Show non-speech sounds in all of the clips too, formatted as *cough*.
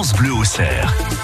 France Bleu au cerf.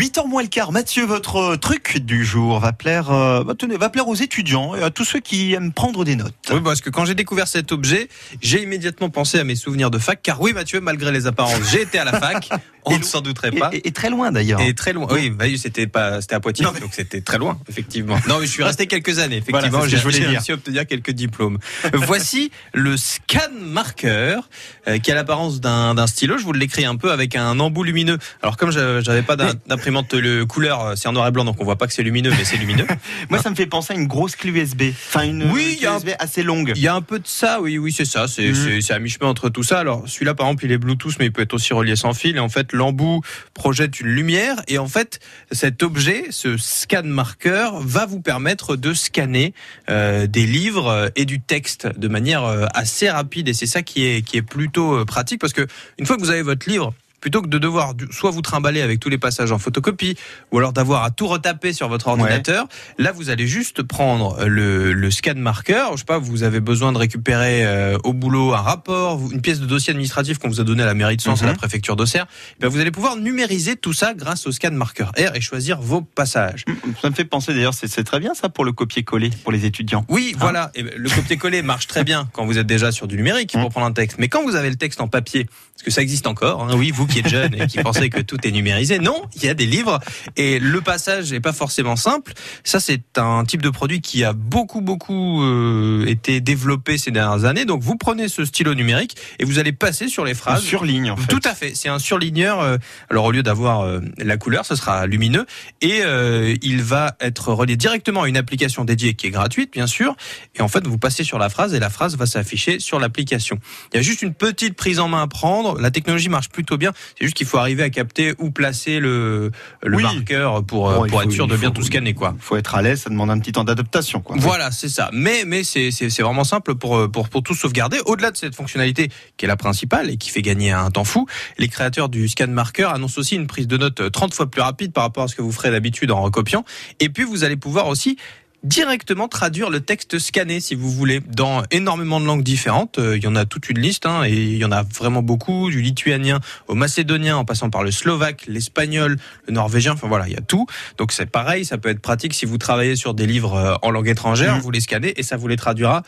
8h moins le quart, Mathieu, votre truc du jour va plaire, euh, bah, tenez, va plaire aux étudiants et à tous ceux qui aiment prendre des notes. Oui, parce que quand j'ai découvert cet objet, j'ai immédiatement pensé à mes souvenirs de fac, car oui, Mathieu, malgré les apparences, j'ai été à la fac. *laughs* On ne s'en douterait pas. et- et très loin d'ailleurs. Et très loin. Oui, bah c'était pas, c'était à Poitiers, Non, mais- donc c'était très loin, effectivement. *laughs* Non, mais je suis resté quelques années, Voilà, effectivement. que j'ai réussi à obtenir quelques diplômes. Voici *laughs* le scan marqueur, euh, qui a l'apparence d'un stylo. Je vous l'écris un peu avec un embout lumineux. Alors, comme je- j'avais pas d'im- le couleur, euh, c'est en noir et blanc, donc on voit pas que c'est lumineux, mais c'est lumineux. *laughs* Moi, ça me fait penser à une grosse clé USB. Enfin, une Oui, clé un- USB assez longue. Il y a un peu de ça, oui, oui, c'est ça. C'est c'est à mi-chemin entre tout ça. Alors, celui-là, par exemple, il est Bluetooth, mais il peut être aussi relié sans fil. Et en fait, l'embout projette une lumière. Et en fait, cet objet, ce scan marqueur, va vous permettre de scanner euh, des livres euh, et du texte de manière assez rapide. Et c'est ça qui est, qui est plutôt pratique parce que une fois que vous avez votre livre, plutôt que de devoir du- soit vous trimballer avec tous les passages en photocopie, ou alors d'avoir à tout retaper sur votre ordinateur, là vous allez juste prendre le, le scan marqueur. Je sais pas, vous avez besoin de récupérer euh, au boulot un rapport, une pièce de dossier administratif qu'on vous a donné à la mairie de Sens, à la Mhm. préfecture d'Auxerre. Eh bien, vous allez pouvoir numériser tout ça grâce au scan marqueur R et choisir vos passages. Ça me fait penser d'ailleurs, c'est très bien ça pour le copier-coller pour les étudiants. Oui, Hein voilà. Et ben, le copier-coller *laughs* marche très bien quand vous êtes déjà sur du numérique Mm. pour prendre un texte. Mais quand vous avez le texte en papier, parce que ça existe encore, hein, oui, vous qui êtes jeune et qui pensez que tout est numérisé, non, il y a des livres et le passage n'est pas forcément simple. Ça, c'est un type de produit qui a beaucoup, beaucoup euh, été développé ces dernières années. Donc, vous prenez ce stylo numérique et vous allez passer sur les phrases. Sur ligne en fait. Tout à fait. C'est un surligneur. euh, alors au lieu d'avoir euh, la couleur, ce sera lumineux et il va être relié directement à une application dédiée qui est gratuite, bien sûr. Et en fait, vous passez sur la phrase et la phrase va s'afficher sur l'application. Il y a juste une petite prise en main à prendre. La technologie marche plutôt bien. C'est juste qu'il faut arriver à capter où placer le, le Oui. marqueur pour, euh, Bon, faut- être sûr de bien tout scanner, quoi. Il faut être à l'aise, ça demande un petit temps d'adaptation quoi. Voilà, c'est ça. Mais mais c'est c'est c'est vraiment simple pour euh, pour pour tout sauvegarder. Au-delà de cette fonctionnalité qui est la principale et qui fait gagner un temps fou, les créateurs du scan marqueur annoncent aussi une prise de notes 30 fois plus rapide par rapport à ce que vous ferez d'habitude en recopiant. Et puis vous allez pouvoir aussi directement traduire le texte scanné si vous voulez dans énormément de langues différentes Euh, il y en a toute une liste hein, et il y en a vraiment beaucoup du lituanien au macédonien en passant par le slovaque l'espagnol le norvégien enfin voilà il y a tout donc c'est pareil ça peut être pratique si vous travaillez sur des livres euh, en langue étrangère Mhm. vous les scannez et ça vous les traduira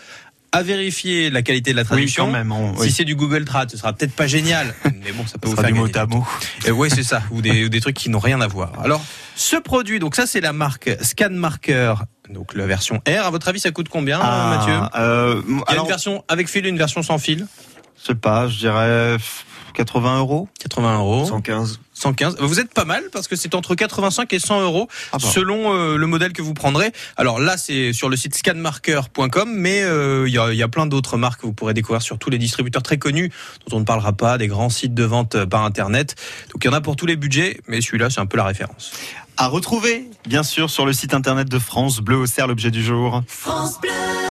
à vérifier la qualité de la Oui, traduction quand même. on- Si c'est du Google Trad, ce sera peut-être pas génial, *laughs* mais bon, ça peut vous sera faire du mot à mot. et ouais, c'est ça, ou des, ou des trucs qui n'ont rien à voir. Alors, ce produit, donc ça, c'est la marque Scan Marker, donc la version R. À votre avis, ça coûte combien, Ah, Mathieu euh, Il y a alors, une version avec fil et une version sans fil. je sais pas, je dirais 80 euros. 80 euros. 115. 115. Vous êtes pas mal parce que c'est entre 85 et 100 euros Ah bah. selon euh, le modèle que vous prendrez. Alors là, c'est sur le site scanmarker.com, mais euh, il y, a, il y a plein d'autres marques que vous pourrez découvrir sur tous les distributeurs très connus dont on ne parlera pas, des grands sites de vente euh, par Internet. Donc il y en a pour tous les budgets, mais celui-là, c'est un peu la référence. À retrouver, bien sûr, sur le site internet de France Bleu au l'objet du jour. France Bleu.